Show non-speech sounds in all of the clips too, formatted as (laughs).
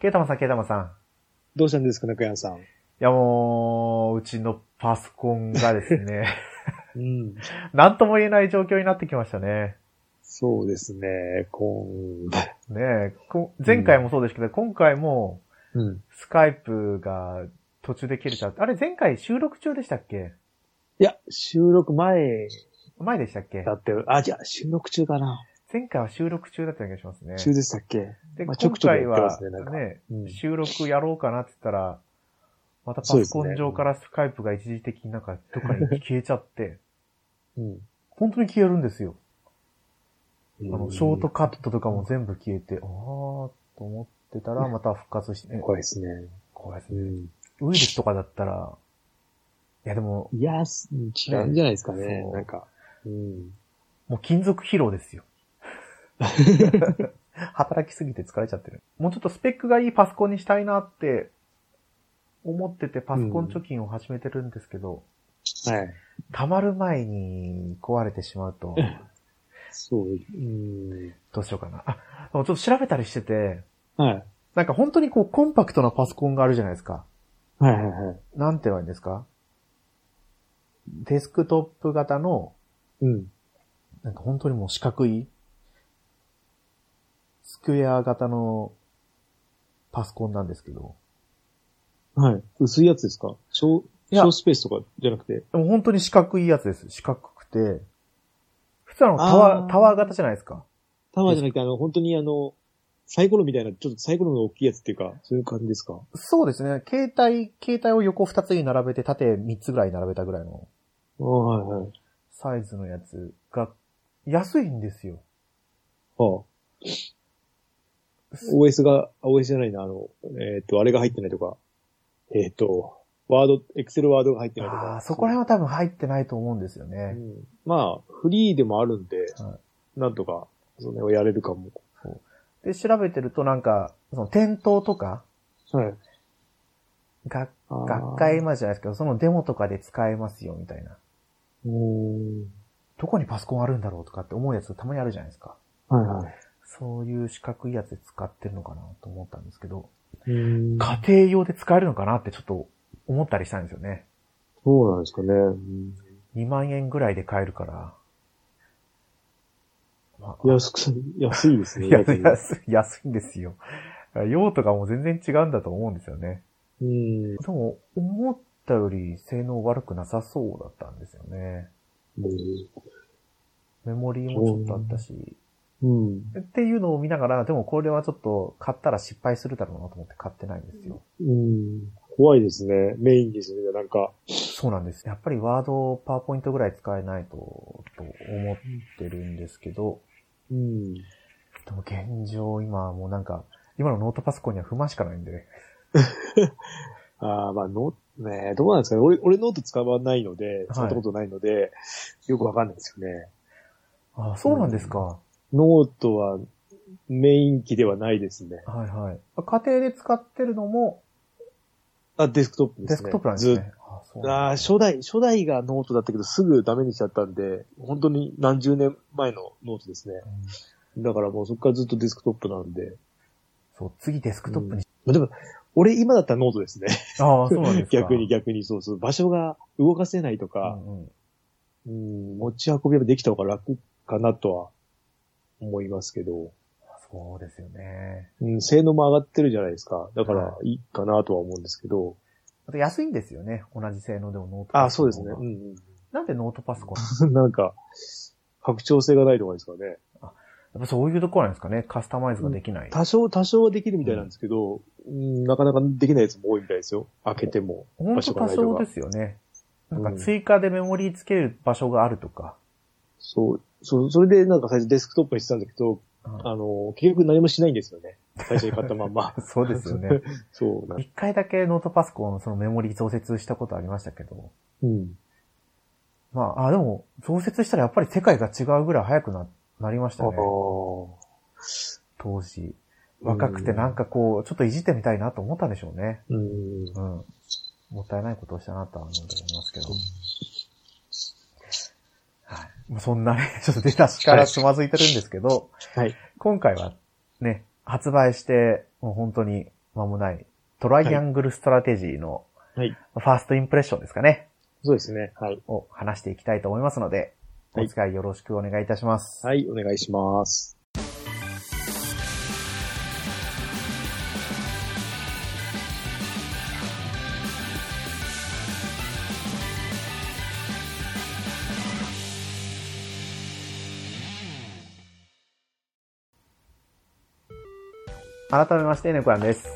ケイタマさん、ケイタマさん。どうしたんですか、中山さん。いやもう、うちのパソコンがですね、うん。なんとも言えない状況になってきましたね。そうですね、こん、ねえこ前回もそうですけど、今回もうん。スカイプが途中で切れちゃって、あれ前回収録中でしたっけ？いや、収録前前でしたっけ？だって、あ、じゃあ収録中かな。前回は収録中だった気がしますね。中でしたっけ？で、まあちょくちょくやってま今回はすねなんかね、うん収録やろうかなって言ったら、またパソコン上からスカイプが一時的になんかどっかに消えちゃって、うん。本当に消えるんですよ。ああの、ショートカットとかも全部消えて、あーと思ってたらまた復活して、ね、怖いですね。怖いですね。うん。ウイルスとかだったら、いやでも、いや、す違うんじゃないですかねそ。うなんか。うん。もう金属疲労ですよ。(laughs) 働きすぎて疲れちゃってる。もうちょっとスペックがいいパソコンにしたいなって思っててパソコン貯金を始めてるんですけど、はい。溜まる前に壊れてしまうと、そう。うん。どうしようかな。あ、でもちょっと調べたりしてて、はい。なんか本当にこうコンパクトなパソコンがあるじゃないですか。はいはいはい。なんて言えばいいんですか？デスクトップ型の、うん。なんか本当にもう四角い、スクエア型のパソコンなんですけど、はい。薄いやつですか？小、小スペースとかじゃなくて？でも本当に四角いやつです。四角くて、普通のタワー、タワー型じゃないですか。タワーじゃなくて、あの、本当にあの、サイコロみたいな、ちょっとサイコロの大きいやつっていうか、そういう感じですか？そうですね。携帯、携帯を横二つに並べて縦三つぐらい並べたぐらいのはいはい。サイズのやつが安いんですよ。ああ。OS が、あ OS じゃないな、あの、えっ、と、あれが入ってないとか、えっ、と、ワード、エクセルワードが入ってないとか。ああ、そこら辺は多分入ってないと思うんですようね。んまあ、フリーでもあるんで、はなんとか、それをやれるかも。で、調べてるとなんか、その店頭とか、はい。学、学会までじゃないですけど、そのデモとかで使えますよ、みたいな。うーん。どこにパソコンあるんだろうとかって思うやつたまにあるじゃないですか。はいはい。そういう四角いやつで使ってるのかなと思ったんですけど、家庭用で使えるのかなってちょっと思ったりしたんですよね。そうなんですかね。うん2万円ぐらいで買えるから。まあ、安く、安いですね。(laughs) 安い、安い、安いんですよ。用途がもう全然違うんだと思うんですよね。うん。でも、思ったより性能悪くなさそうだったんですよね。メモリーもちょっとあったし。うん。っていうのを見ながら、でもこれはちょっと買ったら失敗するだろうなと思って買ってないんですよ。うん。怖いですね。メインですね。なんか。そうなんです。やっぱりワード、パワーポイントぐらい使えないと、と思ってるんですけど、うん。でも現状今はもうなんか、今のノートパソコンには不満しかないんで、(laughs) ああ、まあ、ノねどうなんですかね。俺、俺ノート使わないので、使ったことないので、よくわかんないですよね。あそうなんですか。ノートはメイン機ではないですね。はいはい。家庭で使ってるのもあ、デスクトップですね。デスクトップなんですね。ああ初代、初代がノートだったけど、すぐダメにしちゃったんで、本当に何十年前のノートですね。うんだからもうそこからずっとデスクトップなんで。そう、次デスクトップに。まあでも、俺今だったらノートですね。ああ、そうなんですか。(laughs) 逆に逆にそうそう。場所が動かせないとうか、んうん。うん、持ち運びはできた方が楽かなとは思いますけど、そうですよね。うん、性能も上がってるじゃないですか。だからはいいかなとは思うんですけど。あと安いんですよね。同じ性能でもノートあ、パソコンの方がそうですね。うんなんでノートパソコン？うん。なんか、拡張性がないとかですかね。やっぱそういうところなんですかね。カスタマイズができない。多少、多少はできるみたいなんですけど、うん、なかなかできないやつも多いみたいですよ。開けても。本当多少ですよね。なんか追加でメモリーつける場所があるとか。そう、そう、それでなんか最初デスクトップにしてたんだけど、うんあの、結局何もしないんですよね。最初に買ったまんま。(laughs) そうですよね。(laughs) そうな。一回だけノートパソコン、そのメモリー増設したことありましたけど。うん。まあ、あ、でも、増設したらやっぱり世界が違うぐらい早くな、なりましたあね。あ。当時。若くてなんかこう、ちょっといじってみたいなと思ったんでしょうね。うん。うん。もったいないことをしたなとは思いますけど。そんなね、(laughs) ちょっと出だしからつまずいてるんですけど、はい。今回はね、発売して、もう本当に間もないトライアングルストラテジーのはい。ファーストインプレッションですかね。そうですね。はい。を話していきたいと思いますので、はいお付き合いよろしくお願いいたします。はい、お願いします。改めまして、ネコヤンです。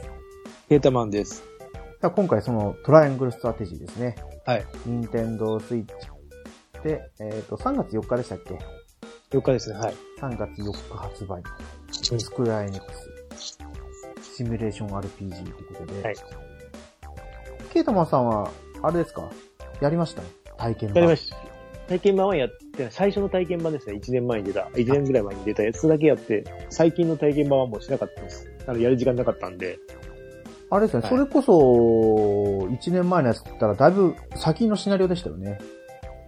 ケータマンです。さあ今回そのトライアングルストラテジーですね。はい。任天堂スイッチで、えっ、と、3月4日でしたっけ？4日ですね。はい。?3 月4日発売。スクエアエニックス。シミュレーション RPG ということで。はい。ケイタマンさんは、あれですか？やりました？体験版。やりました。体験版はやって最初の体験版ですね。1年前に出た、1年ぐらい前に出たやつだけやって、最近の体験版はもうしなかったです。あの、やる時間なかったんで。あれですね、はいそれこそ、1年前のやつって言ったら、だいぶ先のシナリオでしたよね。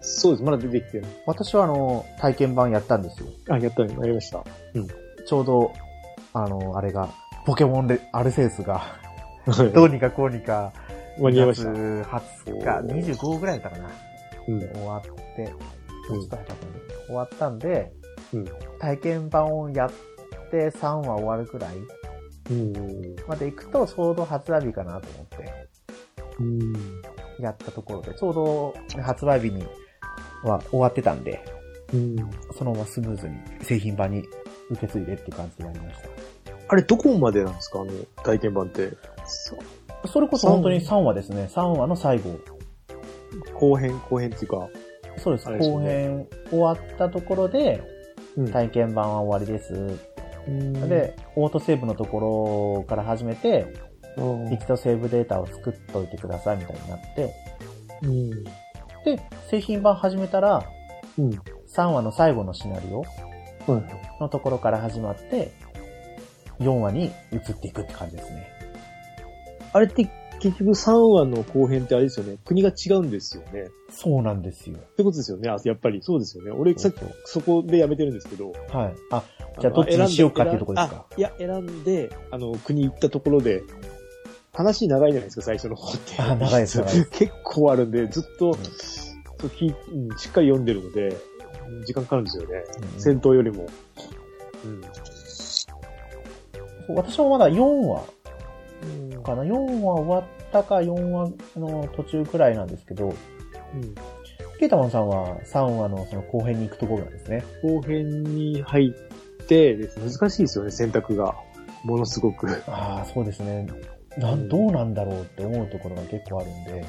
そうです。まだ出てきてる。私はあの、体験版やったんですよ。あ、やったね。やりました。ちょうど、あの、あれが、ポケモンで、アルセウスが、はい (laughs) どうにかこうにか、間に合いました。2月20日、25ぐらいだったかな。うん。終わって、うんちょっと早かったんで終わったんで、うん体験版をやって3話終わるくらいうん。まで行くとちょうど発売日かなと思ってうん。やったところで、ちょうど発売日には終わってたんで、うん。そのままスムーズに製品版に受け継いでっていう感じでやりました。あれ、どこまでなんですかあの、体験版って？それこそ本当に3話ですね。3話の最後。後編、後編っていうか。そうです。後編終わったところで、うん体験版は終わりです。で、で、オートセーブのところから始めて、うん一度セーブデータを作っといてくださいみたいになって、うん。で、製品版始めたら、うん。3話の最後のシナリオはい。のところから始まって、4話に移っていくって感じですね。あれって結局3話の後編ってあれですよね。国が違うんですよね。っそうなんですよ。てことですよね。あ、やっぱりそうですよね。俺さっきそこでやめてるんですけど。はい。あ、じゃあどっちにしようかっていうところですか？あいや、選んで、あの、国行ったところで、話長いじゃないですか、最初の方って。あ長いです長いです (laughs) 結構あるんで、ずっと、うんしっかり読んでるので、うん時間かかるんですよね。うん戦闘よりも。うん。私もまだ4話うんかな？4話終わったか4話の途中くらいなんですけど、ケータマンさんは3話のその後編に行くところなんですね。後編に入って難しいですよね、選択が。ものすごく。ああ、そうですね。なん、どうなんだろうって思うところが結構あるんで。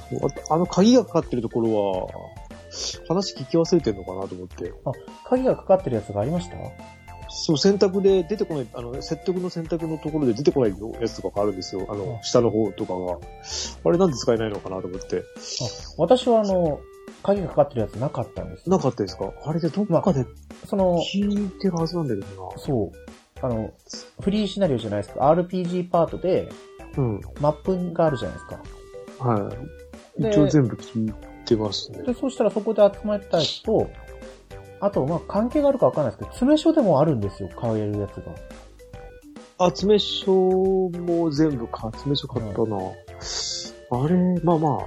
ああの鍵がかかってるところは、話聞き忘れてるのかなと思って。鍵がかかってるやつがありました？そう、選択で出てこない、あの、説得の選択のところで出てこないやつとかがあるんですよ。あの、あ下の方とかが。あれなんで使えないのかなと思って。あ私はあの、鍵がかかってるやつなかったんです。なかったですか？あれでどっかでその、聞いてるはずなんだけどそう。あの、フリーシナリオじゃないですか。RPG パートで、な。うん。マップがあるじゃないですか。はい。で一応全部聞いてますね。で、そしたらそこで集まったやつと、あと、まあ、関係があるかわかんないですけど、詰め所でもあるんですよ、買えるやつが。あ、詰所も全部か、詰所買ったな。あれ、まあま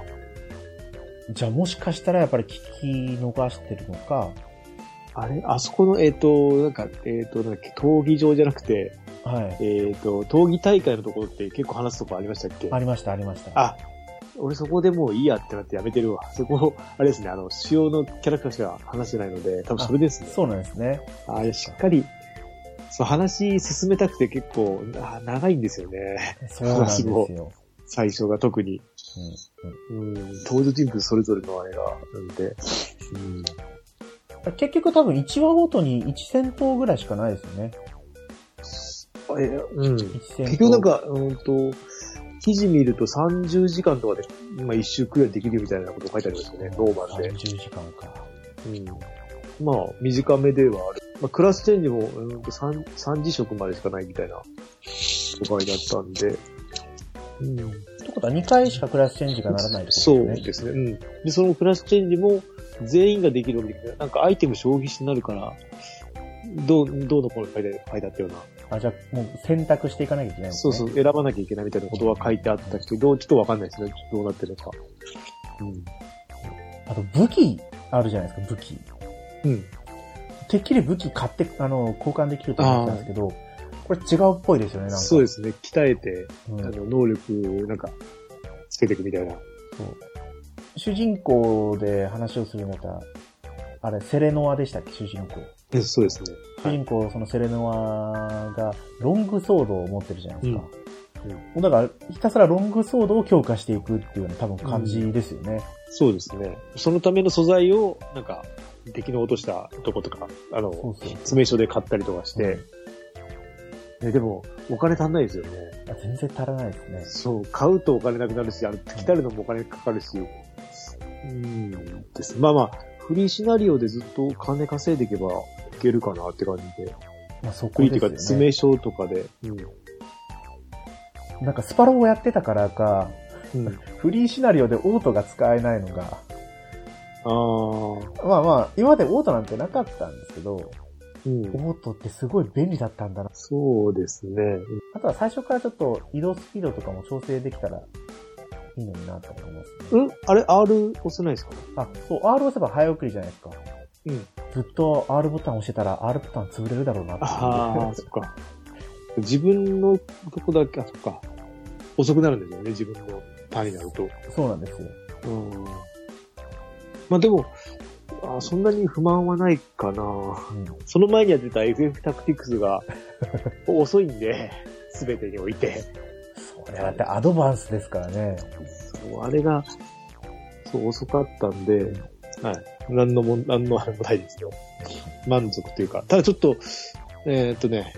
じゃあ、もしかしたらやっぱり聞き逃してるのか、あ、あれ？あそこの、えっ、と、なんか、えっ、と、なんだっけ、闘技場じゃなくて、はい。えっ、と、闘技大会のところって結構話すとこありましたっけ？ありました、ありました。あ、俺そこでもういいやってなってやめてるわ。そこ、あれですね、あの、主要のキャラクターしか話してないので、多分それですね。そうなんですね。あいやしっかり、そう、話進めたくて結構、あ長いんですよね。そうなんですよ。最初が特に。うんうんうん、登場人物それぞれのあれが、なんで。うん。結局多分1話ごとに1戦闘ぐらいしかないですよね。え、うん。1戦闘。結局なんか、うんと、記事見ると30時間とかで、今一周クリアできるみたいなこと書いてありますよね、ノーマルで。30時間か。うん。まあ、短めではある。まあ、クラスチェンジも、うんと3、3次職までしかないみたいな、場合だったんで。うん。ってことは2回しかクラスチェンジがならないってことそうですね。ですね。うん。で、そのクラスチェンジも全員ができるわけで。なんかアイテム消費しになるから、どう、どうのこうの書いて書いてあったようなあ、じゃあもう選択していかなきゃいけないね。そうそう、選ばなきゃいけないみたいなことは書いてあったけど、ちょっとわかんないですね。どうなってるのか。うん。あと武器あるじゃないですか、武器。うん。てっきり武器買って、あの、交換できると思ったんですけど、これ違うっぽいですよね、なんか。そうですね。鍛えて、うんあの、能力、なんか、つけていくみたいな。そう主人公で話をするんだったら、あれ、セレノアでしたっけ、主人公。えそうですね。主人公、そのセレノアが、ロングソードを持ってるじゃないですか。うんだから、ひたすらロングソードを強化していくっていうような多分感じですよね。そうですね。そのための素材を、なんか、敵の落としたとことか、あの、そうそう。詰め所で買ったりとかして、ね、でも、お金足んないですよね。あ全然足らないですね。そう、買うとお金なくなるし、あの、鍛えるのもお金かかるし、うん、です。まあまあ、フリーシナリオでずっと金稼いでいけばいけるかなって感じで。まあそフリーっていうか、こですよね。詰め所とかで。うん。なんかスパロボをやってたからか、うん。フリーシナリオでオートが使えないのが、ああ、まあまあ、今までオートなんてなかったんですけど、うん。オートってすごい便利だったんだな。そうですね。あとは最初からちょっと移動スピードとかも調整できたらいいのになと思いますね。うん？あれ、R 押せないですか？あ、そう、R 押せば早送りじゃないですか。うん。ずっと R ボタン押してたら R ボタン潰れるだろうなって。ああ、そっか。自分のとこだけ、あ、そっか。遅くなるんですよね、自分の単位になると。そうなんですよ。うん。まあでも、あそんなに不満はないかな。うん。その前にやってた FF タクティクスが (laughs) 遅いんで、すべてにおいて。それだってアドバンスですからね。そうあれが、そう、遅かったんで、はい。何のも、何のあれもないですよ。満足というか。ただちょっと、えーっとね、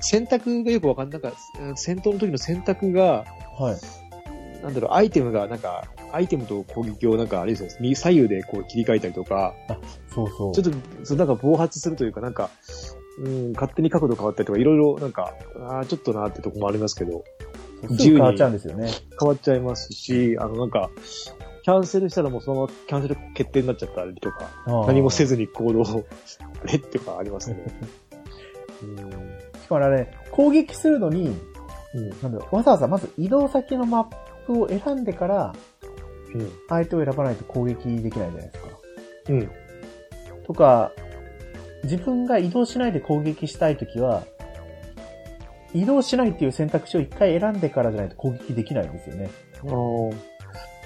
選択がよくわかんない。なんか、うん戦闘の時の選択が、はい。なんだろう、アイテムが、なんか、アイテムと攻撃をなんか、あれですね、右左右でこう切り替えたりとか、そうそう。ちょっと、そうなんか暴発するというか、なんか、うん、勝手に角度変わったりとか、いろいろなんか、ああ、ちょっとなってとこもありますけど、すぐ変わっちゃうんですよね。変わっちゃいますし、あの、なんか、キャンセルしたらもうそのままキャンセル決定になっちゃったりとか、何もせず。ずに行動を、あれってかありますね。うん。しかもあれ、攻撃するのに、うん。なんだろう、わざわざまず移動先のマップを選んでから、うん。相手を選ばないと攻撃できないじゃないですか。うん。とか、自分が移動しないで攻撃したいときは、移動しないっていう選択肢を一回選んでからじゃないと攻撃できないんですよね。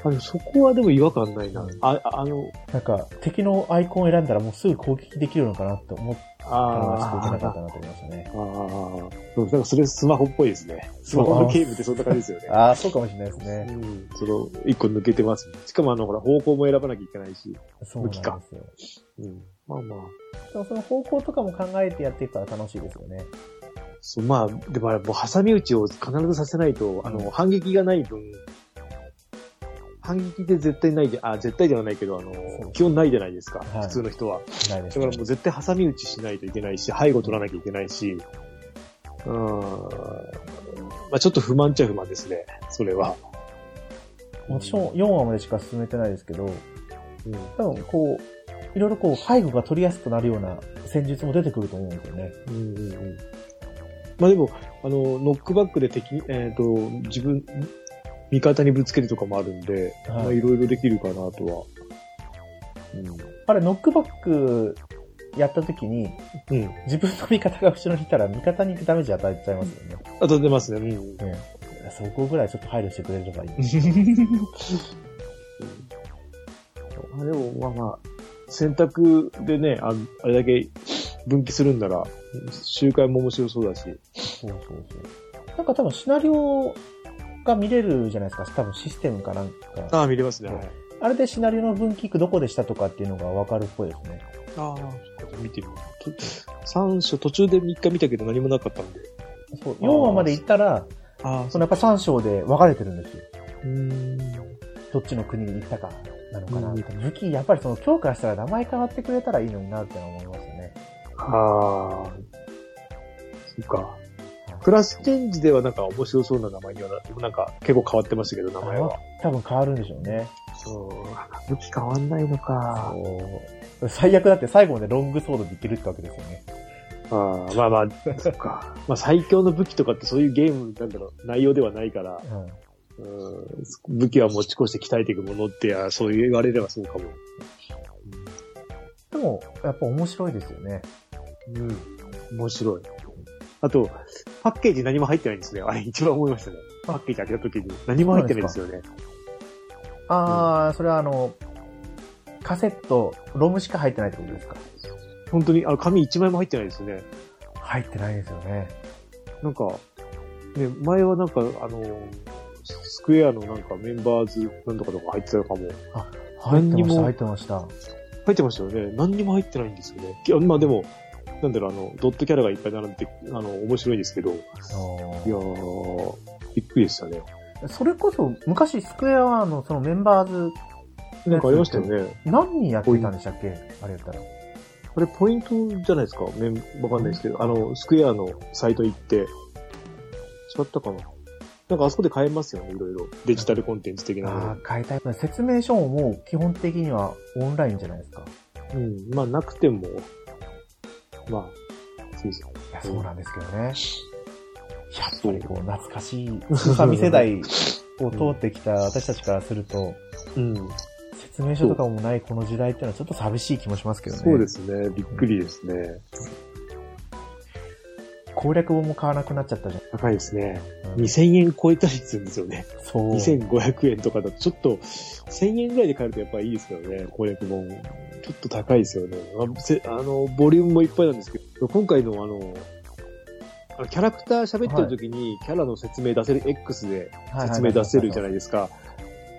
あの、そこはでも違和感ないな。うんあ、ああの、なんか、敵のアイコンを選んだらもうすぐ攻撃できるのかなって思ったのがちょっといけなかったあなと思いましたね。あー、そう、だからそれスマホっぽいですね。スマホのゲームってそんな感じですよね。ああ、そうかもしれないですうね。ん。その、一個抜けてますね。しかもあの、ほら、方向も選ばなきゃいけないし。そうなんですよ。うん。まあまあ。でもその方向とかも考えてやっていくから楽しいですよね。そう、まあ、でもあれ、もう挟み撃ちを必ずさせないと、あの、反撃がない分、反撃で絶対ないで、あ、絶対ではないけど、あの基本ないじゃないですか。はい普通の人は。ないでだからもう絶対挟み撃ちしないといけないし、背後取らなきゃいけないし、うーん。まあちょっと不満っちゃ不満ですね。それは。私も4話までしか進めてないですけど、うん。多分こう、いろいろこう、背後が取りやすくなるような戦術も出てくると思うんですよね。うんうんうん。まあでも、あの、ノックバックで敵、えっ、と、自分、味方にぶつけるとかもあるんで、はいまあいろいろできるかなとは。あれ、ノックバックやった時に、うん。うん。自分の味方が後ろにいたら味方にダメージ与えちゃいますよね。あと出ますね。うん。ねそこぐらいちょっと配慮してくれればいい。(laughs) あでも、まあまあ、選択でね、ああれだけ分岐するんなら、周回も面白そうだし。そうそうそう。なんか多分シナリオが見れるじゃないですか。多分システムかなんか。ああ、見れますね。はいあれでシナリオの分岐区どこでしたとかっていうのがわかるっぽいですね。ああ、そっか見てみよう。と三章、途中で3日見たけど何もなかったんで。そう。4話まで行ったら、ああそのやっぱ3章で分かれてるんですよ。うーん。どっちの国に行ったかなのかな。武器、やっぱりその強化したら名前変わってくれたらいいのになって思いましたね。ああ、そっか。プラスチェンジではなんか面白そうな名前にはな、なんか結構変わってましたけど、名前は。多分変わるんでしょうね。そう。武器変わんないのか。最悪だって最後までロングソードでいけるってわけですよね。ああ、まあまあ、そっか。まあ最強の武器とかってそういうゲーム、なんだろう、内容ではないから、うん。うん、武器は持ち越して鍛えていくものってや、そう言われればそうかも。でも、やっぱ面白いですよね。うん。面白い。あと、パッケージ何も入ってないんですね。あれ一番思いましたね。パッケージ開けた時に何も入ってないんですよね。ああ、それはあの、カセット、ロムしか入ってないってことですか？本当に、あの、紙一枚も入ってないですよね。入ってないですよね。なんか、ね、前はなんか、あの、スクエアのなんかメンバーズなんとかとか入ってたのかも。入ってました、入ってました。入ってましたよね。何にも入ってないんですよね。まあでも、なんだろう、あの、ドットキャラがいっぱい並んで、あの、面白いですけど、いやー、びっくりでしたね。それこそ、昔スクエアはのそのメンバーズ、なんかありましたよね。何人やってたんでしたっけ？あれやったら。これポイントじゃないですか？メンわかんないですけど、あの、スクエアのサイト行って、違ったかな？なんかあそこで買えますよね、いろいろ。デジタルコンテンツ的なああ、変えたい。説明書ももう基本的にはオンラインじゃないですか。うん。まあ、なくても、まあ、そうですね。いや、そうなんですけどね。やっぱりこう、懐かしい、スーファミ世代を通ってきた私たちからすると、うん。説明書とかもないこの時代っていうのはちょっと寂しい気もしますけどね。そうですね。びっくりですね。攻略本も買わなくなっちゃったじゃん。高いですね。うん2000円超えたりするんですよね。そう。2500円とかだと、ちょっと、1000円ぐらいで買えるとやっぱりいいですけどね、攻略本。ちょっと高いですよね。あの、ボリュームもいっぱいなんですけど、今回のあの、キャラクター喋ってる時に、キャラの説明出せる、X で説明出せるじゃないですか。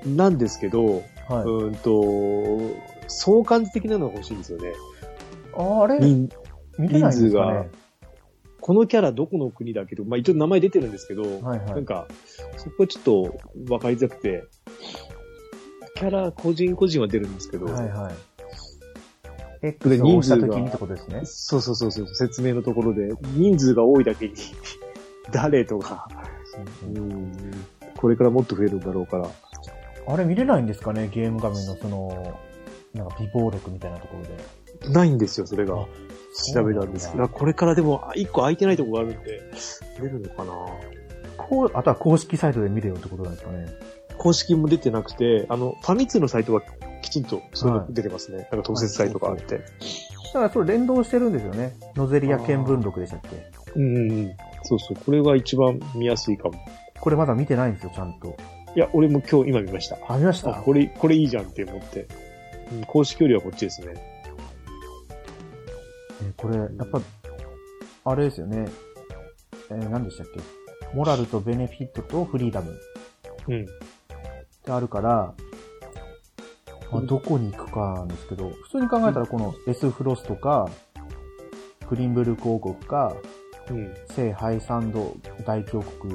なんですけど、はい。うーんと、相関図的なのが欲しいんですよね。ああれ？人見れないんですかね。このキャラどこの国だけ？ど、まあ一応名前出てるんですけど、はいはい。なんか、そこはちょっと分かりづらくて、キャラ個人個人は出るんですけど、はいはい。で X を押した時にってことですね。そうそうそうそう、説明のところで、人数が多いだけに、(laughs) 誰とか、うん、これからもっと増えるんだろうから、あれ見れないんですかね？ゲーム画面のその、なんか微暴録みたいなところで。ないんですよ、それがあ。調べたんですけど、これからでも、あ一個空いてないとこがあるんで、出るのかな？こう、あとは公式サイトで見れよってことなんですかね。公式も出てなくて、あの、ファミ通のサイトはきちんとそういうの出てますね。なんか特設サイトがあって。だからそれ連動してるんですよね。ノゼリア見聞録でしたっけ？うんうんうん。そうそう、これが一番見やすいかも。これまだ見てないんですよ、ちゃんと。いや、俺も今日今見ました。あ、見ました？あ、これ、これいいじゃんって思って。うん、公式よりはこっちですね。えこれ、やっぱ、あれですよね。えー何でしたっけ？モラルとベネフィットとフリーダムっうん。てあるから、まあ、どこに行くかなんですけど、普通に考えたらこの S フロスとか、グリンブルク王国か、うん。聖ハイサンド大教国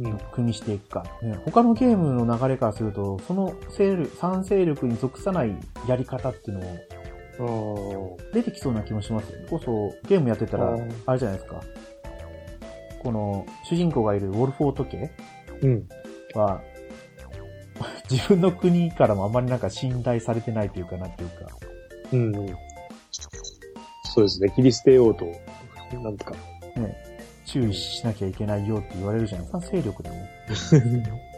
うん。組みしていくか、ね。他のゲームの流れからすると、その勢力、三勢力に属さないやり方っていうのもああ。出てきそうな気もしますよね。こそ、ゲームやってたらあれじゃないですか。この、主人公がいるウォルフォート家うん。は、(laughs) 自分の国からもあまりなんか信頼されてないというかなっていうか、うん。うん。そうですね。キリステ王と、なんとか。ね、注意しなきゃいけないよって言われるじゃないですか、勢力でも。(laughs)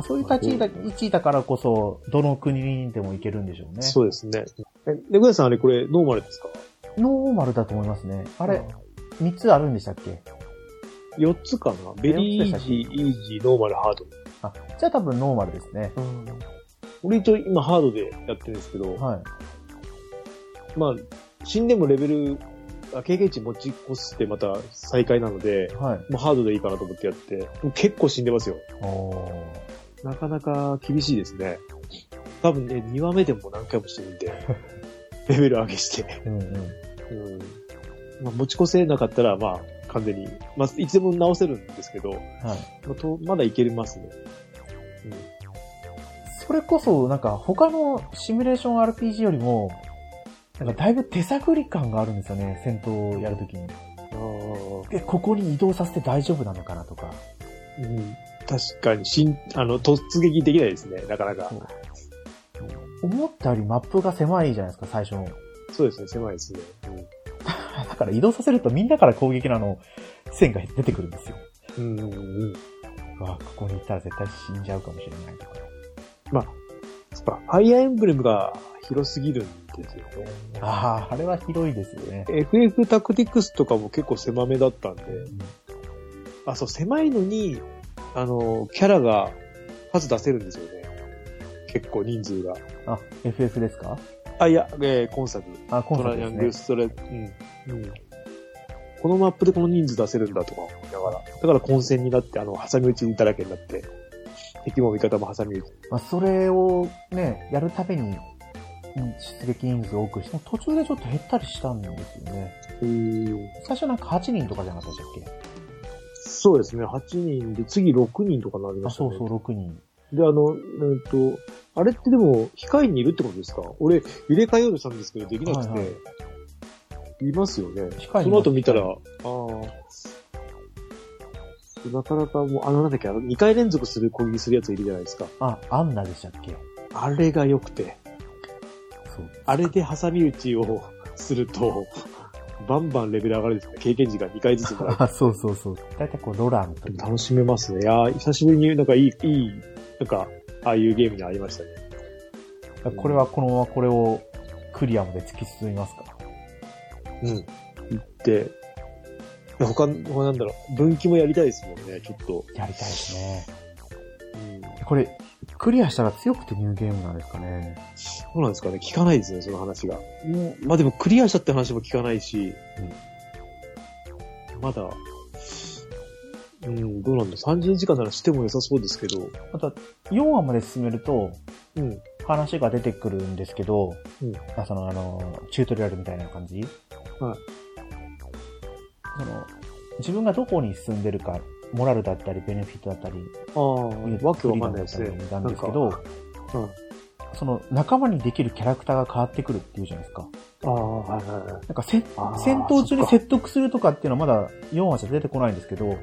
まあ、そういう立ち位置だからこそ、どの国にでも行けるんでしょうね。そうですね。え、レグヤさんあれこれノーマルですか？ノーマルだと思いますね。あれ、3つあるんでしたっけ？4つかな？ベリーイージー、イージー、ノーマル、ハード。あ、じゃあ多分ノーマルですね。俺一応今ハードでやってるんですけど、はい。まあ、死んでもレベル、あ経験値持ち越してまた再開なので、はい。もうハードでいいかなと思ってやって、結構死んでますよ。おーなかなか厳しいですね。多分ね、2話目でも何回もしてるんで、(laughs) レベル上げして。うんうん。うん。まあ、持ち越せなかったら、まあ、完全に、まあ、いつでも直せるんですけど、はい。まあ、とまだいけますね。それこそ、なんか他のシミュレーション RPG よりも、なんかだいぶ手探り感があるんですよね、戦闘をやるときに。え、ここに移動させて大丈夫なのかなとか。あ、うん。確かに、しん、あの、突撃できないですね、なかなか。思ったよりマップが狭いじゃないですか、最初の。そうですね、狭いですね。うん。(laughs) だかから移動させるとみんなから攻撃のあの、線が出てくるんですよ。うんうんうん。うわ、ここに行ったら絶対死んじゃうかもしれないとか。まあ、そっか、ファイアーエンブレムが広すぎるんですよね。ああ、あれは広いですよね。FF タクティクスとかも結構狭めだったんで、あ、そう、狭いのに、あの、キャラが数出せるんですよね。結構人数が。あ、FF ですか？あ、いや、えー今作。あ、今トライアングル。ストレ、うん。うん。このマップでこの人数出せるんだとか思いながら。だから混戦になって、あの、挟み撃ちだらけになって、敵も味方も挟み撃ち。まあ、それをね、やるたびに、うん出撃人数を多くして、途中でちょっと減ったりしたんですよね。最初なんか8人とかじゃなかったでしたっそうですね、8人で、次6人とかなりましたね。そうそう、6人。で、あの、うんと、あれってでも、控えにいるってことですか？俺、入れ替えようとしたんですけど、できなくて。はいいますよね。控えにその後見たら、ああ。なかなかもう、あの、なんだっけ、あの、2回連続する攻撃するやついるじゃないですか。あ、アンナでしたっけ？あれが良くて、そう。あれで挟み撃ちをすると、バンバンレベル上がるんですね。経験値が2回ずつもらえあ、(laughs) そうそうそう。だいたいこう、ロランとて楽しめますね。いやー久しぶりになんかいい、いい、なんか、ああいうゲームにありましたね。これはこのままこれをクリアまで突き進みますか？うん。行って、他、他なんだろう、分岐もやりたいですもんね、ちょっと。やりたいですね。うん。これ、クリアしたら強くてニューゲームなんですかね。そうなんですかね、聞かないですね、その話が。もう、まあでもクリアしたって話も聞かないし、まだ、うん、どうなんだ、30時間ならしても良さそうですけど、また、4話まで進めると、うん。話が出てくるんですけど、うんあその、あの、チュートリアルみたいな感じはい。その、自分がどこに進んでるか、モラルだったり、ベネフィットだったり、ああ、わけわかんないですね。なんですけど、うん。その、仲間にできるキャラクターが変わってくるっていうじゃないですか。ああ、はいはいはい。なんかせ、戦闘中に説得するとかっていうのはまだ4話じゃ出てこないんですけど、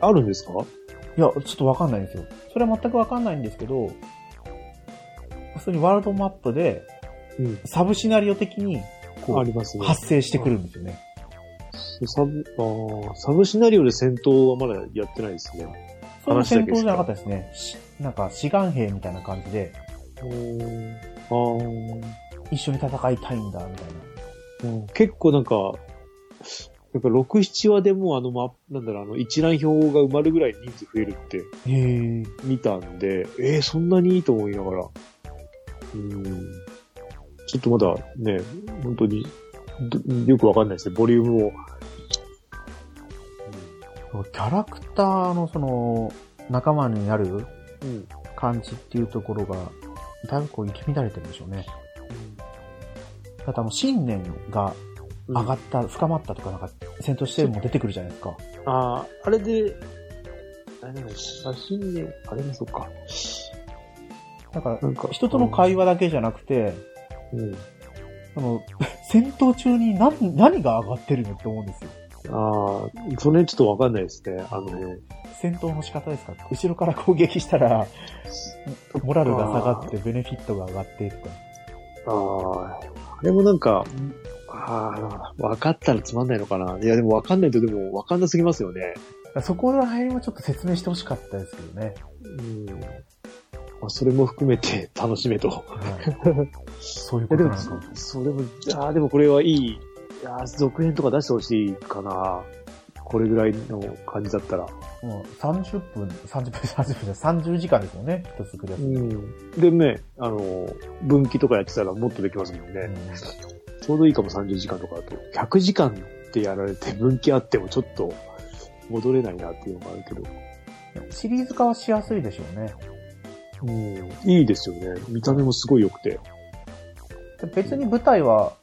あるんですか？いや、ちょっとわかんないんですよ。それは全くわかんないんですけど、普通にワールドマップで、うん。サブシナリオ的に、こう、ね。発生してくるんですよね。サブ、あーサブシナリオで戦闘はまだやってないですね。そういう戦闘じゃなかったですね。しなんか、志願兵みたいな感じで、あー一緒に戦いたいんだ、みたいな。うん結構なんか、やっぱ6、7話でもうあの、ま、なんだろう、あの、一覧表が埋まるぐらい人数増えるって。見たんで、えー、そんなにいいと思いながら。うん。ちょっとまだね、本当に、どよくわかんないですね、ボリュームを。キャラクターのその、仲間になるうん。感じっていうところが、だいぶこう、入り乱れてるんでしょうね。だってあの、信念が上がった、深まったとかなんか、戦闘しても出てくるじゃないですか。ああ、あれで、あれなんだ写真で、あれもそっか。だから、なんか、人との会話だけじゃなくて、うん。その、戦闘中に何、何が上がってるのって思うんですよ。ああ、その辺ちょっとわかんないですね。あのね。戦闘の仕方ですか？後ろから攻撃したら、モラルが下がって、ベネフィットが上がってとか。ああ、あれもなんか、ああ、分かったらつまんないのかな。いや、でも分かんないとでも分かんなすぎますよね。そこら辺はちょっと説明してほしかったですけどね。うん。まあ、それも含めて楽しめと。はいそういうことなのか。、そう、でも、ああ、でもこれはいい。いやー続編とか出してほしいかな。これぐらいの感じだったら。もう30分、30分、(laughs) 30分じゃ30時間ですよね。一つクリアする。ん。でね、あの、分岐とかやってたらもっとできますもんね。ちょうどいいかも30時間とかだと。100時間ってやられて分岐あってもちょっと戻れないなっていうのがあるけど。うんシリーズ化はしやすいでしょうね。うん。いいですよね。見た目もすごい良くて。で別に舞台は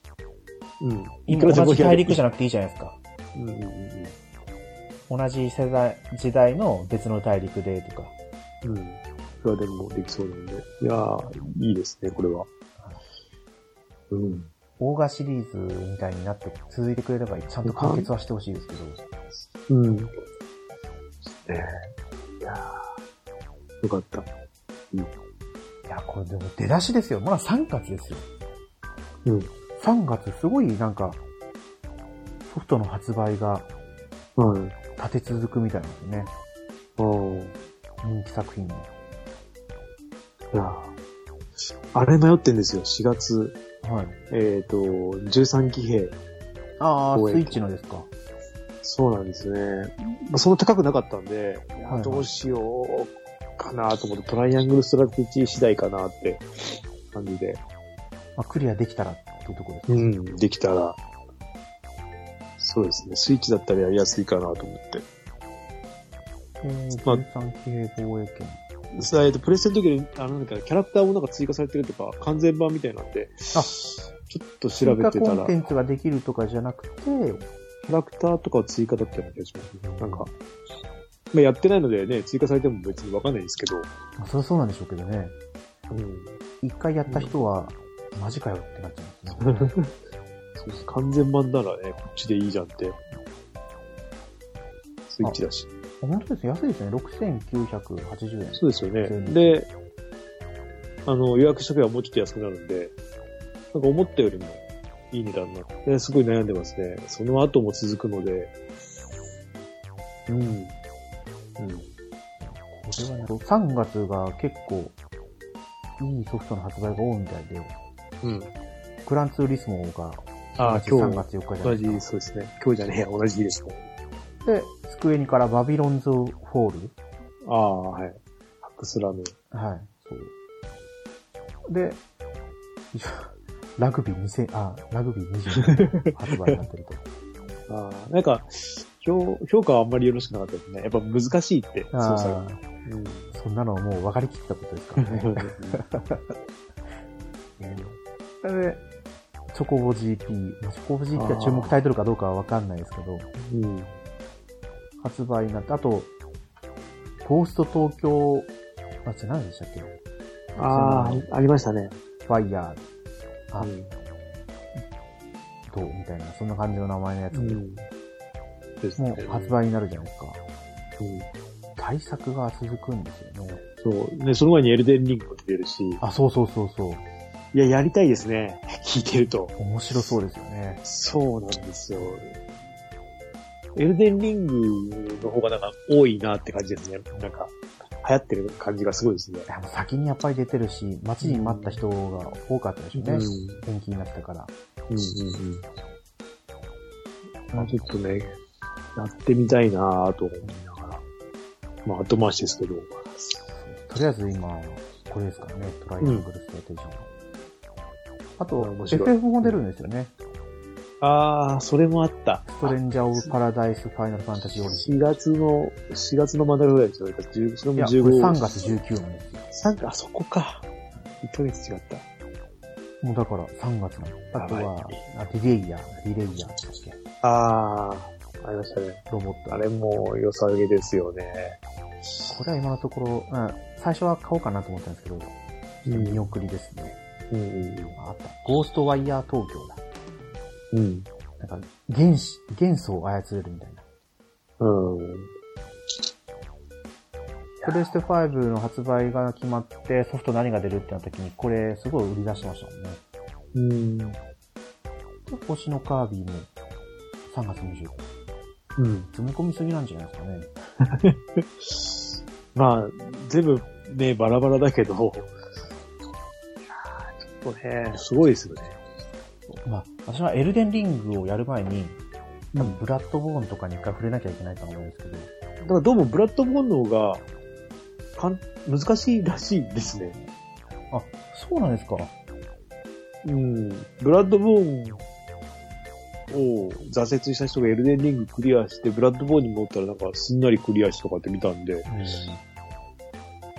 うん。今同じ大陸じゃななくていいじゃないですか。うんうんうん同じ世代、時代の別の大陸でとか。うん。うん。いくらでもできそうなんで。いやー、いいですね、これは。うん。オーガシリーズみたいになって続いてくれればちゃんと完結はしてほしいですけど。うん。ねえ。いやー、よかった。いや、これでも出だしですよ。まだ3月ですよ。うん。3月すごいなんか、ソフトの発売がうん。立て続くみたいなんですよね。うん。人気作品の。いやあれ迷ってんですよ。4月、はい。えっ、と、13騎兵。ああ、スイッチのですか。そうなんですね。まあ、そんな高くなかったんで、はいはいどうしようかなと思って、トライアングルストラテジー次第かなって感じで。まあ、クリアできたらっていうところですか。うん、できたら。そうですね。スイッチだったらやりやすいかなと思って。えー、まあ13機兵防衛圏。さえっと、プレステの時に、あの、なんか、キャラクターもなんか追加されてるとか、完全版みたいなんで、あちょっと調べてたら、キ追加コンテンツができるとかじゃなくて、ャラクターとかは追加だったような気がします。なんか、まあ、やってないのでね、追加されても別にわかんないですけど、まあ、そりゃそうなんでしょうけどね。うん。一回やった人は、マジかよってなっちゃいますね。(laughs) そうです完全版ならね、こっちでいいじゃんって。スイッチだし。本当ですね。安いですね。6980円。そうですよね。で、あの、予約しとけばもうちょっと安くなるんで、なんか思ったよりもいい値段になって、すごい悩んでますね。その後も続くので、うん。うん。これはね、3月が結構、いいソフトの発売が多いみたいで、うん。グランツーリスモが、ああ、3今日、月4日じゃな同いですそうですね。今日じゃねえや、同じ日ですね。で、スクエニからバビロンズフォールああ、はい。ハックスラ。はい、そう。で、ラグビー2000、あ、ラグビー20発売になってると。(laughs) ああ、なんか、評評価はあんまりよろしくなかったですね。やっぱ難しいって、操作が。あうんーそんなのはもう分かりきったことですからね。それで、チョコボ GP、まあチョコボ GP が注目タイトルかどうかは分かんないですけど、うん。発売になって、あと、ゴースト東京、あ、じゃ何でしたっけ？ああ、ありましたね。ファイヤー、あ、うんどう？みたいな、そんな感じの名前のやつうん。ですねもう発売になるじゃないですか。うん。対策が続くんですよね。そう。ね、その前にエルデンリングも出るし、あ、そうそうそうそう。いや、やりたいですね。聞いてると。面白そうですよね。そうなんですよ。エルデンリングの方がなんか多いなって感じですね。なんか、流行ってる感じがすごいですねもう先にやっぱり出てるし、待ちに待った人が多かったでしょうね。うん。延期になったから。うんうんうん。まあちょっとね、やってみたいなぁと思いながら。まあ後回しですけど。とりあえず今、これですからね、トライアングルストラテジョン。あと、面白い FF も出るんですよね。ああ、それもあった。ストレンジャー・オブ・パラダイス・ファイナル・ファンタジー・オリジン。4月の、4月の真ん中ぐらいですよ。10それもいや、これ15 3月19なんですよ。3あ、そこか。1ヶ月違った。もうだから3月の。あとはは、あディレイヤー、ディレイヤーでしたっけああ、ありましたね。ロボット。あれも良さげですよね。これは今のところ、うん、最初は買おうかなと思ったんですけど、見送りですね。うんうんああった。ゴーストワイヤー東京だ。うん。うん。なんか、原子、元素を操れるみたいな。うん。プレステ5の発売が決まって、ソフト何が出るってなった時に、これすごい売り出してましたもんね。うん。で星のカービィも3月25日。うん。積み込みすぎなんじゃないですかね。(laughs) まあ、全部ね、バラバラだけど、いやーちょっとね、すごいですよね。まあ、私はエルデンリングをやる前に、ブラッドボーンとかに一回触れなきゃいけないと思うんですけど、だからどうもブラッドボーンの方が、かん、難しいらしいですね。あ、そうなんですか。うん。ブラッドボーンを挫折した人がエルデンリングクリアして、ブラッドボーンに戻ったらなんかすんなりクリアしとかって見たんで、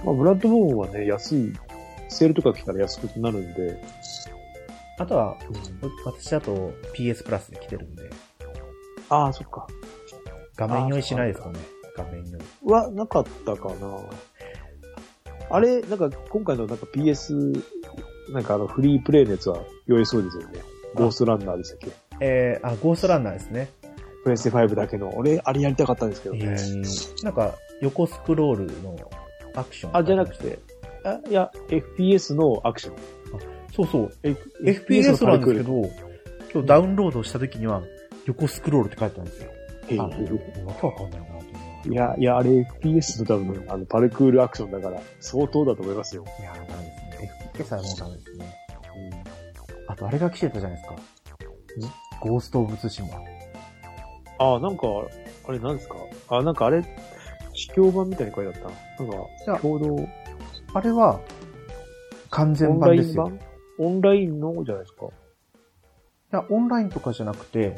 まあ、ブラッドボーンはね、安い、セールとか来たら安くなるんで、あとは、私だと PS プラスで来てるんで、ああ、そっか。画面用意しないですかね。画面用意。は、なかったかな。あれ、なんか、今回のなんか PS、なんかあの、フリープレイのやつは酔いそうですよね。ゴーストランナーでしたっけ？えー、あ、ゴーストランナーですね。プレステ5だけの。俺、あれやりたかったんですけどえね。ー、なんか、横スクロールのアクション。あ、じゃなくて、あ、いや、FPS のアクション。そうそう。F- FPS なんですけのど、今日ダウンロードした時には、横スクロールって書いてあるんですよ。へえあ、わけわかんないなと思いや、いや、あれ FPS の多分、あの、パルクールアクションだから、相当だと思いますよ。う。いやー、ダメですね。FPS はもうダメですね。あと、あれが来てたじゃないですか。ゴースト・オブ・ツシマ。ああ、なんか、あれなんですか？あ、なんかあれ、試供版みたいに書いてあったな。なんじゃあか、共同、あれは、完オ全ンライン版ですよ。い版？オンラインのじゃないですか。や、オンラインとかじゃなくて、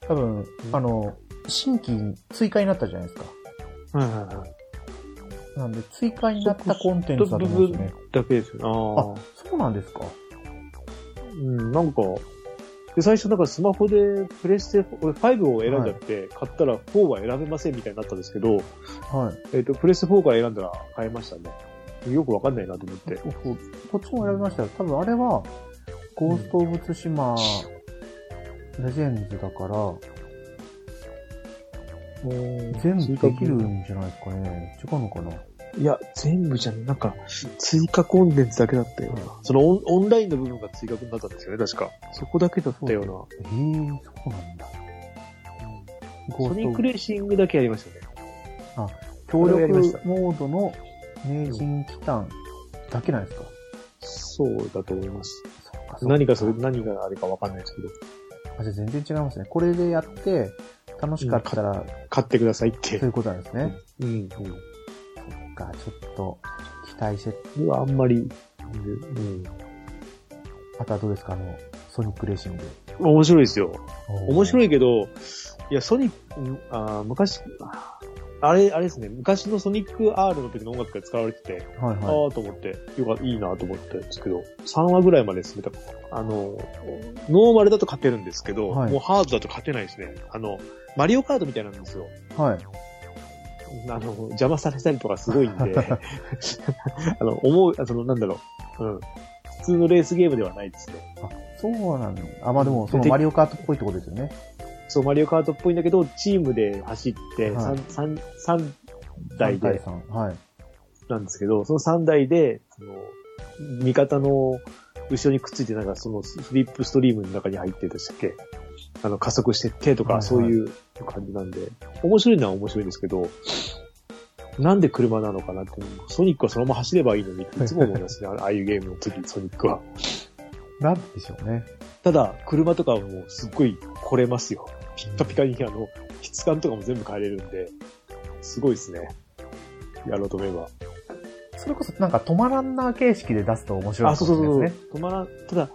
多分、あの、新規追加になったじゃないですか。はいはいはい。なんで、追加になったコンテンツだと思うんですね。だけですよね。ああ。そうなんですかうん、なんか、で、最初なんかスマホでプレステ、俺5を選んじゃって、買ったら4は選べませんみたいになったんですけど、はい。えっ、と、プレステ4から選んだら買えましたね。よくわかんないなと思って。そうそうこっちも選びましたよ。多分あれは、ゴースト・オブ・ツシマ、レジェンズだから、全部できるんじゃないですかね。違うのかな？いや、全部じゃん。なんか、追加コンテンツだけだったような。そのオンオンラインの部分が追加になったんですよね、確か。そこだけだったような。ええー、そうなんだ。ゴソニックレーシングだけやりましたよね。協これをやりました力モードの名人期間だけなんですか、そうだと思います。かそっ何がそれ、何があれかわかんないですけど、あ、じゃあ全然違いますね。これでやって、楽しかったら、買ってくださいってそうい。うことなんですね。うん。うん。か、ちょっと、期待して、あんまり、うん。あとはどうですか？あの、ソニックレーシング。面白いですよ。面白い。いけど、いや、ソニック、うんあー昔、あれ、あれですね、昔のソニック R の時の音楽が使われてて、はいあはあと思って、よかった、いいなと思ったんですけど、3話ぐらいまで進めた。あの、ノーマルだと勝てるんですけど、はいもうハードだと勝てないですね。あの、マリオカードみたいなんですよ。い。はい。あの、邪魔されたりとかすごいんで、(laughs) あの、思う、あその、なんだろう、うん。普通のレースゲームではないですね。あ、そうなんだ。あ、まあでも、そのでマリオカートっぽいってことですよね。そう、マリオカートっぽいんだけど、チームで走って、はい三三三台で3対3はい。なんですけど、その3台で、その、味方の後ろにくっついて、なんかそのフリップストリームの中に入ってたっけ？あの、加速してってとか、そういう感じなんで、面白いのは面白いんですけど、なんで車なのかなって、ソニックはそのまま走ればいいのに、いつも思いますね、ああいうゲームの時、ソニックは。なんでしょうね。ただ、車とかはもうすっごい来れますよ。ピッカピカに、あの、質感とかも全部変えれるんで、すごいですね。やろうと思えば。それこそなんか止まらんな形式で出すと面白いあ、かそうそうそう。もしれないですね。止まらん、ただ、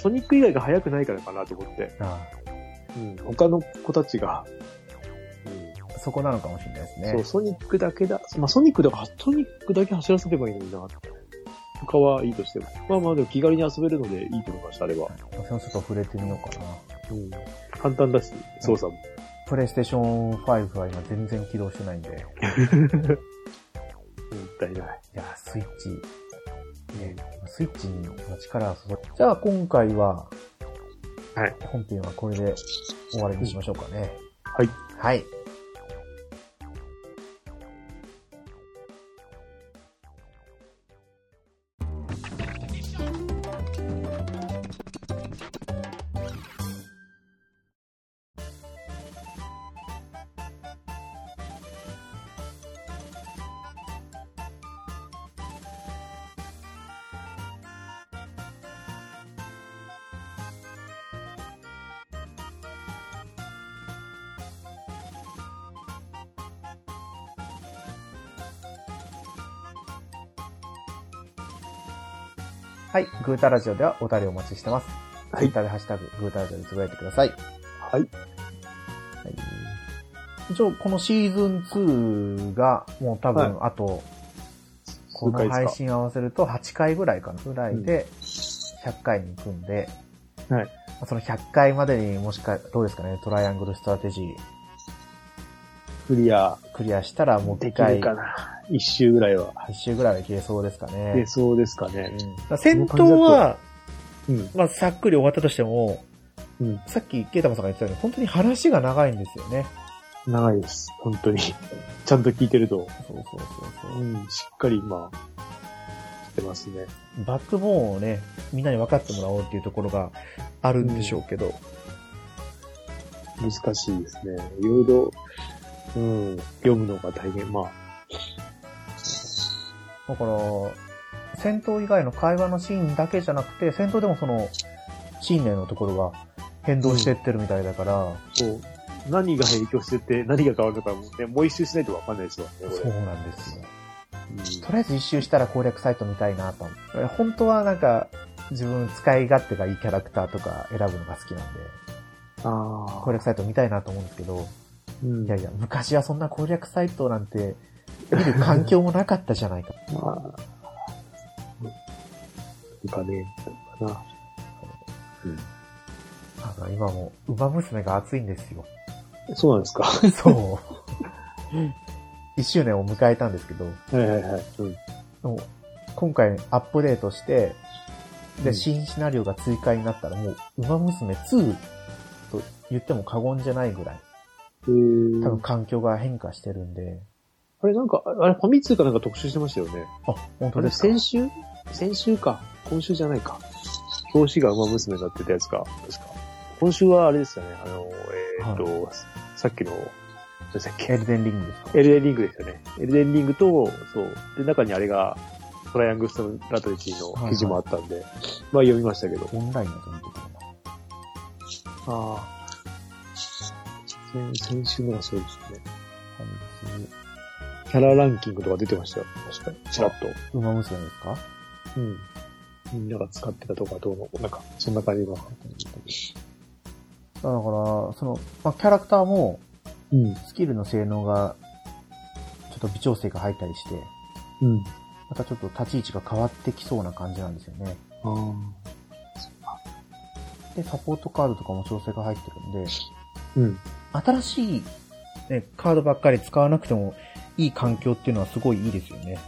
ソニック以外が速くないからかなと思って。あうん。他の子たちが、あそこなのかもしれないですね。うん。そう、ソニックだけだ。まあ、ソニックだから、ソニックだけ走らせればいいのにな。他はいいとしても。まあまあでも気軽に遊べるのでいいと思いました、あれは。私もちょっと触れてみようかな。うん。簡単だし、操作も。プレイステーション5は今全然起動してないんで。い (laughs) もったいない。や、スイッチ、ね、スイッチに力を注ぐ。じゃあ今回は、はい。本編はこれで終わりにしましょうかね。はい。はい。はい。グータラジオではお便りお待ちしてます。はい Twitter でハッシュタグ、グータラジオでつぶやいてください。はい。はい。一応、このシーズン2が、もう多分、あと、この配信合わせると8回ぐらいかな、ぐらいで、100回に行くんで、はい。その100回までにもしか、どうですかね、トライアングルストラテジークリアクリアしたら、もうできるかな。一周ぐらいは。一周ぐらいはいけそうですかね。で、そうですかね。うん戦闘は、うん。まあ、さっくり終わったとしても、うん。さっきケイタマさんが言ってたように、本当に話が長いんですよね。長いです。本当に。(laughs) ちゃんと聞いてると。そうそうそうそう。うん。しっかり、まあ、してますね。バックボーンをね、みんなに分かってもらおうっていうところがあるんでしょうけど、難しいですね。いろいろ、うん、読むのが大変。まあ、だから、戦闘以外の会話のシーンだけじゃなくて、戦闘でもその、信念のところが変動してってるみたいだから、そう。何が影響してて、何が変わるのかもね、もう一周しないとわかんないですわね。そうなんですよ。うんとりあえず一周したら攻略サイト見たいなと。本当はなんか、自分使い勝手がいいキャラクターとか選ぶのが好きなんで、あ攻略サイト見たいなと思うんですけど、うんいやいや、昔はそんな攻略サイトなんて、見る環境もなかったじゃないか。(laughs) まあ、なんかね、かな。うん。あの今も、馬娘が熱いんですよ。そうなんですか。そう。(laughs) 一周年を迎えたんですけど、はいはいはい。うん。もう今回アップデートして、で、うん新シナリオが追加になったらもう、馬娘2と言っても過言じゃないぐらい、えー、多分環境が変化してるんで、あれなんか、あれファミ通かなんか特集してましたよね。あ、本当ですか？先週？先週か。今週じゃないか。表紙が馬娘になってたやつか。確か。今週はあれですよね。あの、えーっと、さっきの、何でしたっけ？エルデンリングですか？エルデンリングですよね。エルデンリングと、そう。で、中にあれが、トライアングルストラトリジーの記事もあったんで、まあ読みましたけど。オンラインだと見てくるな。ああ。先先週のがそうですね。キャラランキングとか出てましたよ。確かに。ちらっと。通馬娘ですか？うん。みんなが使ってたとかどうの、なんか、そんな感じの。だから、その、まあ、キャラクターも、うん。スキルの性能が、ちょっと微調整が入ったりして、うん。またちょっと立ち位置が変わってきそうな感じなんですよね。あで、サポートカードとかも調整が入ってるんで、うん。新しい、ね、カードばっかり使わなくてもいい環境っていうのはすごいいいですよね。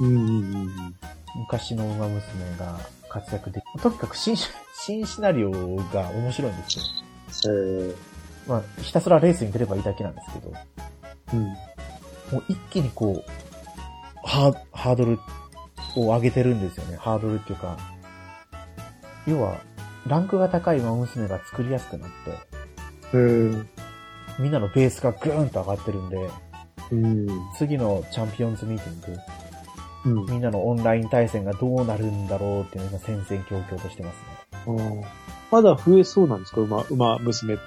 うんうんうん昔の馬娘が活躍できとにかく新、(laughs) 新シナリオが面白いんですよ。うん。えまあ、ひたすらレースに出ればいいだけなんですけど、ー、うん。もう一気にこう、ハーハードルを上げてるんですよね。ハードルっていうか、要は、ランクが高い馬娘が作りやすくなって、えー、みんなのベースがグーンと上がってるんで、うん。次のチャンピオンズミーティング、うん。みんなのオンライン対戦がどうなるんだろうっていうのが戦々恐々としてますね。まだ増えそうなんですか？馬、馬娘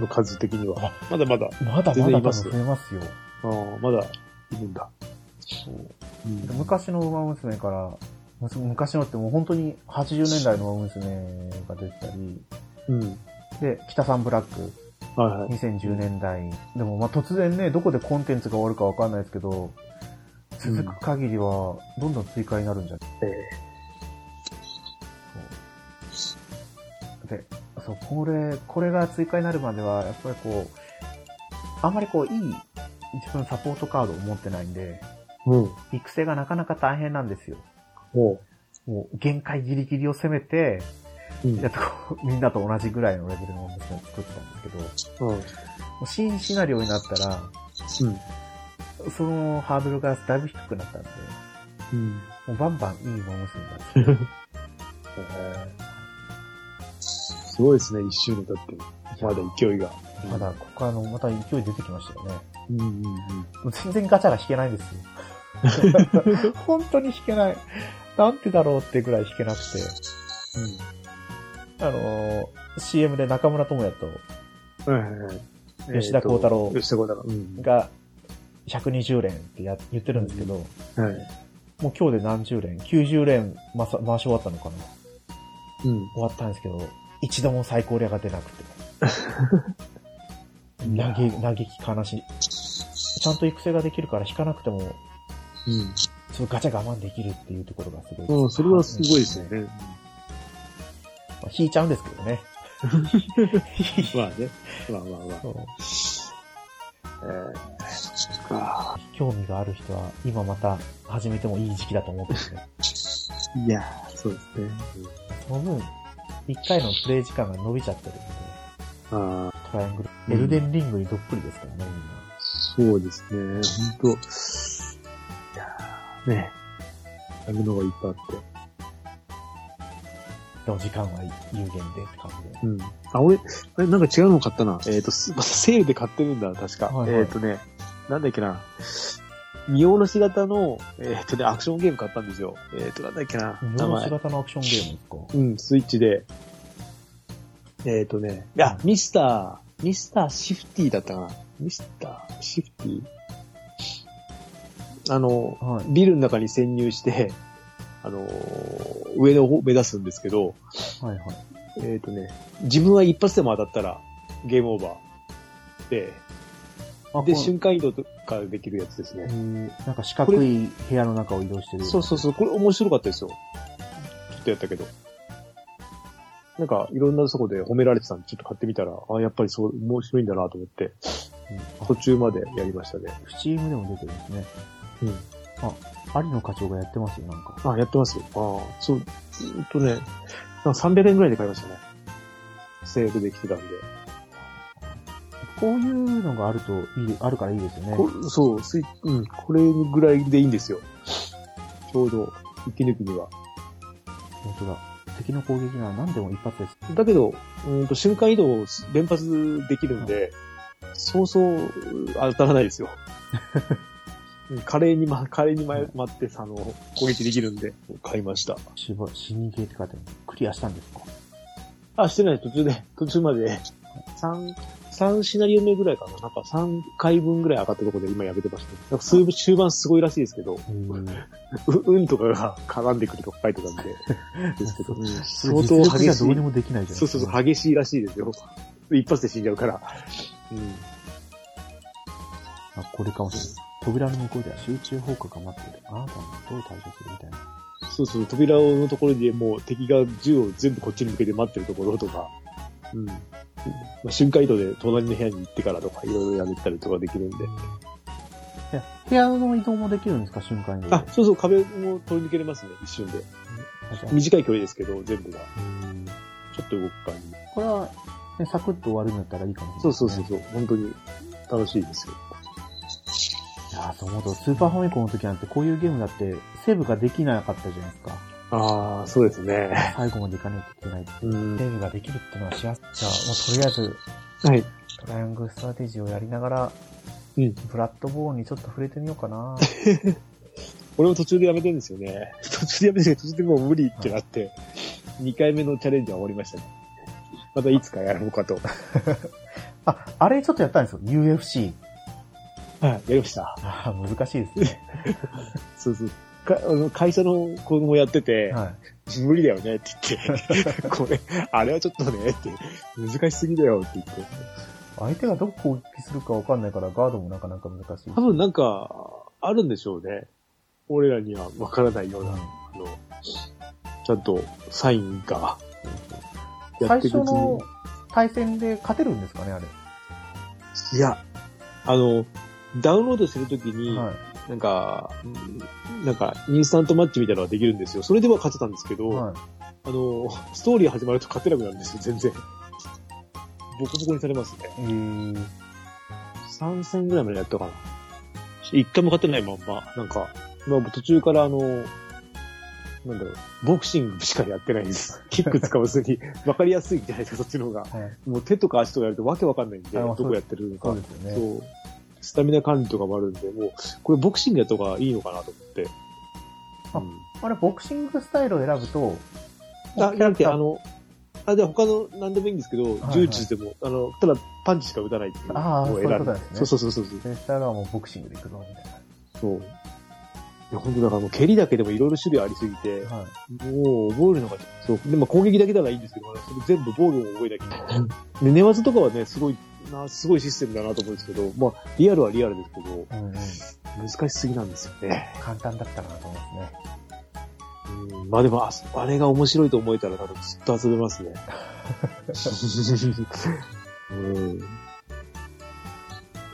の数的には。あまだまだ。まだまだ増えますよ。ああ、まだいるんだ。うん昔の馬娘から、昔のってもう本当に80年代の馬娘が出てたり、うん。で、北さんブラック、はいはい。2010年代。でもまあ突然ね、どこでコンテンツが終わるかわかんないですけど、続く限りはどんどん追加になるんじゃないえで、そう、これ、これが追加になるまでは、やっぱりこう、あんまりこう、いい、自分サポートカードを持ってないんで、ーうん。育成がなかなか大変なんですよ。ももう、限界ギリギリを攻めて、う。うん。やっとこう、(laughs) みんなと同じぐらいのレベルの娘を作ってたんですけど、もうん。う新シナリオになったら、うん。そのハードルがだいぶ低くなったんで、うん。もうバンバンいい馬娘になって、(laughs) すごいですね、一周年だって。まだ勢いが。まだ、ここからの、また勢い出てきましたよね。うんうんうん。もう全然ガチャが引けないんですよ。(laughs) 本当に引けない。なんてだろうってぐらい引けなくて。あのー CM で中村智也と。吉田鋼太郎。が120連ってや言ってるんですけど、はい。もう今日で何十連 ?90 連回し終わったのかなうん。終わったんですけど、一度も最高レアが出なくて。(laughs) 嘆嘆き悲しい。ちゃんと育成ができるから引かなくても、うん。そのガチャ我慢できるっていうところがすごい。うん、それはすごいですよね。まあ引いちゃうんですけどね。(laughs) まあね。まあまあまあ。そうえー、か。興味がある人は、今また始めてもいい時期だと思ってるね。いやー、そうですね。その分、一回のプレイ時間が伸びちゃってるんで、ああ、トライアングル、うんエルデンリングにどっぷりですからね、みんな。そうですね。本当いやーね。やるのがいっぱいあって。でも時間は有限でって感じで。うん。あ、俺、あれなんか違うの買ったな。(laughs) えっ、と、すまた (laughs) セールで買ってるんだ、確か。はいはいえっ、とね、なんだっけな。見下ろし型の、えっ、とね、アクションゲーム買ったんですよ。えっ、と、なんだっけな。名見下ろし前。型のアクションゲームですか？うん、スイッチで。えっ、とね、いや、ミスター、ミスターシフティだったかな。ミスターシフティあの、はい。ビルの中に潜入して、あのー上の方を目指すんですけど、はいはい。えっ、とね、自分は一発でも当たったらゲームオーバー。で、で、瞬間移動とかできるやつですえね。ーなんか四角い部屋の中を移動してる。そうそうそう、これ面白かったですよ。ちょっとやったけど。なんか、いろんなとこで褒められてたんで、ちょっと買ってみたら、あやっぱりそう、面白いんだなと思って、うん。途中までやりましたね。あ、スチームでも出てるんですね。うん。有野課長がやってますよ、なんか。あ、やってますよ。ああ、そう、うんとね、なんか300円ぐらいで買いましたね。セールできてたんで。こういうのがあるといい、あるからいいですよね。こそう、スイうん、これぐらいでいいんですよ。ちょうど、息抜きには。本当だ。敵の攻撃なら何でも一発です。だけど、うんと瞬間移動を連発できるんで、そうそう当たらないですよ。(laughs) うん華麗に、ま、(laughs) 華麗にま待って、あの、攻撃できるんで、買いました。死にゲーって書いてある。クリアしたんですか？あ、してない、途中で、途中まで、3、三シナリオ目ぐらいかな。なんか3回分ぐらい上がったところで今やめてました、ね。なんか数終盤すごいらしいですけど、(laughs) う、運とかが絡んでくるとか書いてたんで、(laughs) ですけど、うん相当激しいゃどうに。もできないじゃないそうそうそう、激しいらしいですよ。一発で死んじゃうから。うん。あ、これかもしれない。扉の向こうでは集中放火が待っている。あなたにどう対処するみたいな。そうそう、扉のところでもう敵が銃を全部こっちに向けて待ってるところとか、うん。まあ、瞬間移動で隣の部屋に行ってからとか、いろいろやめたりとかできるんで。いや、部屋の移動もできるんですか瞬間移動で？あ、そうそう、壁も通り抜けれますね、一瞬で。短い距離ですけど、全部が。うんちょっと動く感じ。これは、ね、サクッと終わるんだったらいいかもしれない、そうそうそうそう、本当に楽しいですよ。いやーそう思うと、スーパーファミコンの時なんてこういうゲームだって、セーブができなかったじゃないですか。ああ、そうですね。最後までいかないといけない。うんセ。ーブができるっていうのは幸せ。じゃあ、もうとりあえず、はい。トライアングルストラテジーをやりながら、うんブラッドボーンにちょっと触れてみようかな。(laughs) 俺も途中でやめてるんですよね。途中でやめて途中でもう無理ってなって、2回目のチャレンジは終わりましたね。またいつかやろうかと。(laughs) あ、あれちょっとやったんですよ。UFC。はい、やりました。難しいですね。(laughs) そうそう。かあの会社の子供やってて、はい。無理だよねって言って、(laughs) これ、あれはちょっとねって、難しすぎだよって言って。相手がどこ攻撃するかわかんないから、ガードもなかなか難しい。多分なんか、あるんでしょうね。俺らにはわからないような、うんあの、ちゃんとサインが、や最っていくうち初のに。対戦で勝てるんですかね、あれ。いや、あの、ダウンロードしてるときに、はなんか、うんなんか、インスタントマッチみたいなのができるんですよ。それでは勝てたんですけど、い。はい。あの、ストーリー始まると勝てなくなるんですよ、全然。ボコボコにされますね。えー、3戦ぐらいまでやったかな。一回も勝てないまんま、なんか、まあ途中からあの、なんだろう、ボクシングしかやってないんです。(laughs) キック使わずに、わかりやすいじゃないですか、そっちの方が。はい。もう手とか足とかやるとわけわかんないんで、あどこやってるのか。そうですよね。スタミナ管理とかもあるんで、もう、これボクシングやった方がいいのかなと思って。あうんあれ、ボクシングスタイルを選ぶと、あ、じゃなくて、あの、あ、で、他の何でもいいんですけど、はい柔術でも、あの、ただパンチしか打たないっていうのをそういうことですねそうそうそうそう。センターがもうボクシングで行くぞ、みたいそう。いや、本当だからもう蹴りだけでもいろいろ種類ありすぎて、な。はい。もう覚えるのが、そう。でも攻撃だけならいいんですけど、それ全部防御も覚えなきゃいけない。(laughs) で、寝技とかはね、すごい、な、すごいシステムだなと思うんですけど、まあ、リアルはリアルですけど、うんうん。難しすぎなんですよね。簡単だったかなと思いますね。うん、まあでもあ、あれが面白いと思えたら多分ずっと遊べますね。うん。ど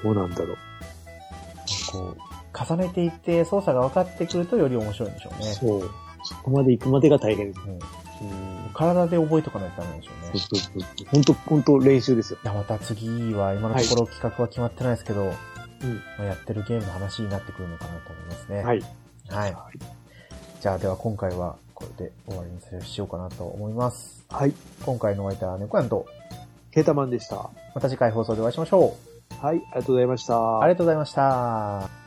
うなんだろう。こう、重ねていって操作が分かってくるとより面白いんでしょうね。そう。そこまで行くまでが大変です。うんうん。体で覚えとかないとダメでしょうね。そうそうそう。本当本当練習ですよ。いや、また次は今のところ企画は決まってないですけど、うん。まあやってるゲームの話になってくるのかなと思いますね。はい。はい。じゃあ、では今回はここれで終わりにしようかなと思います。はい。今回のお相手は猫やんと、ケータマンでした。また次回放送でお会いしましょう。はい、ありがとうございました。ありがとうございました。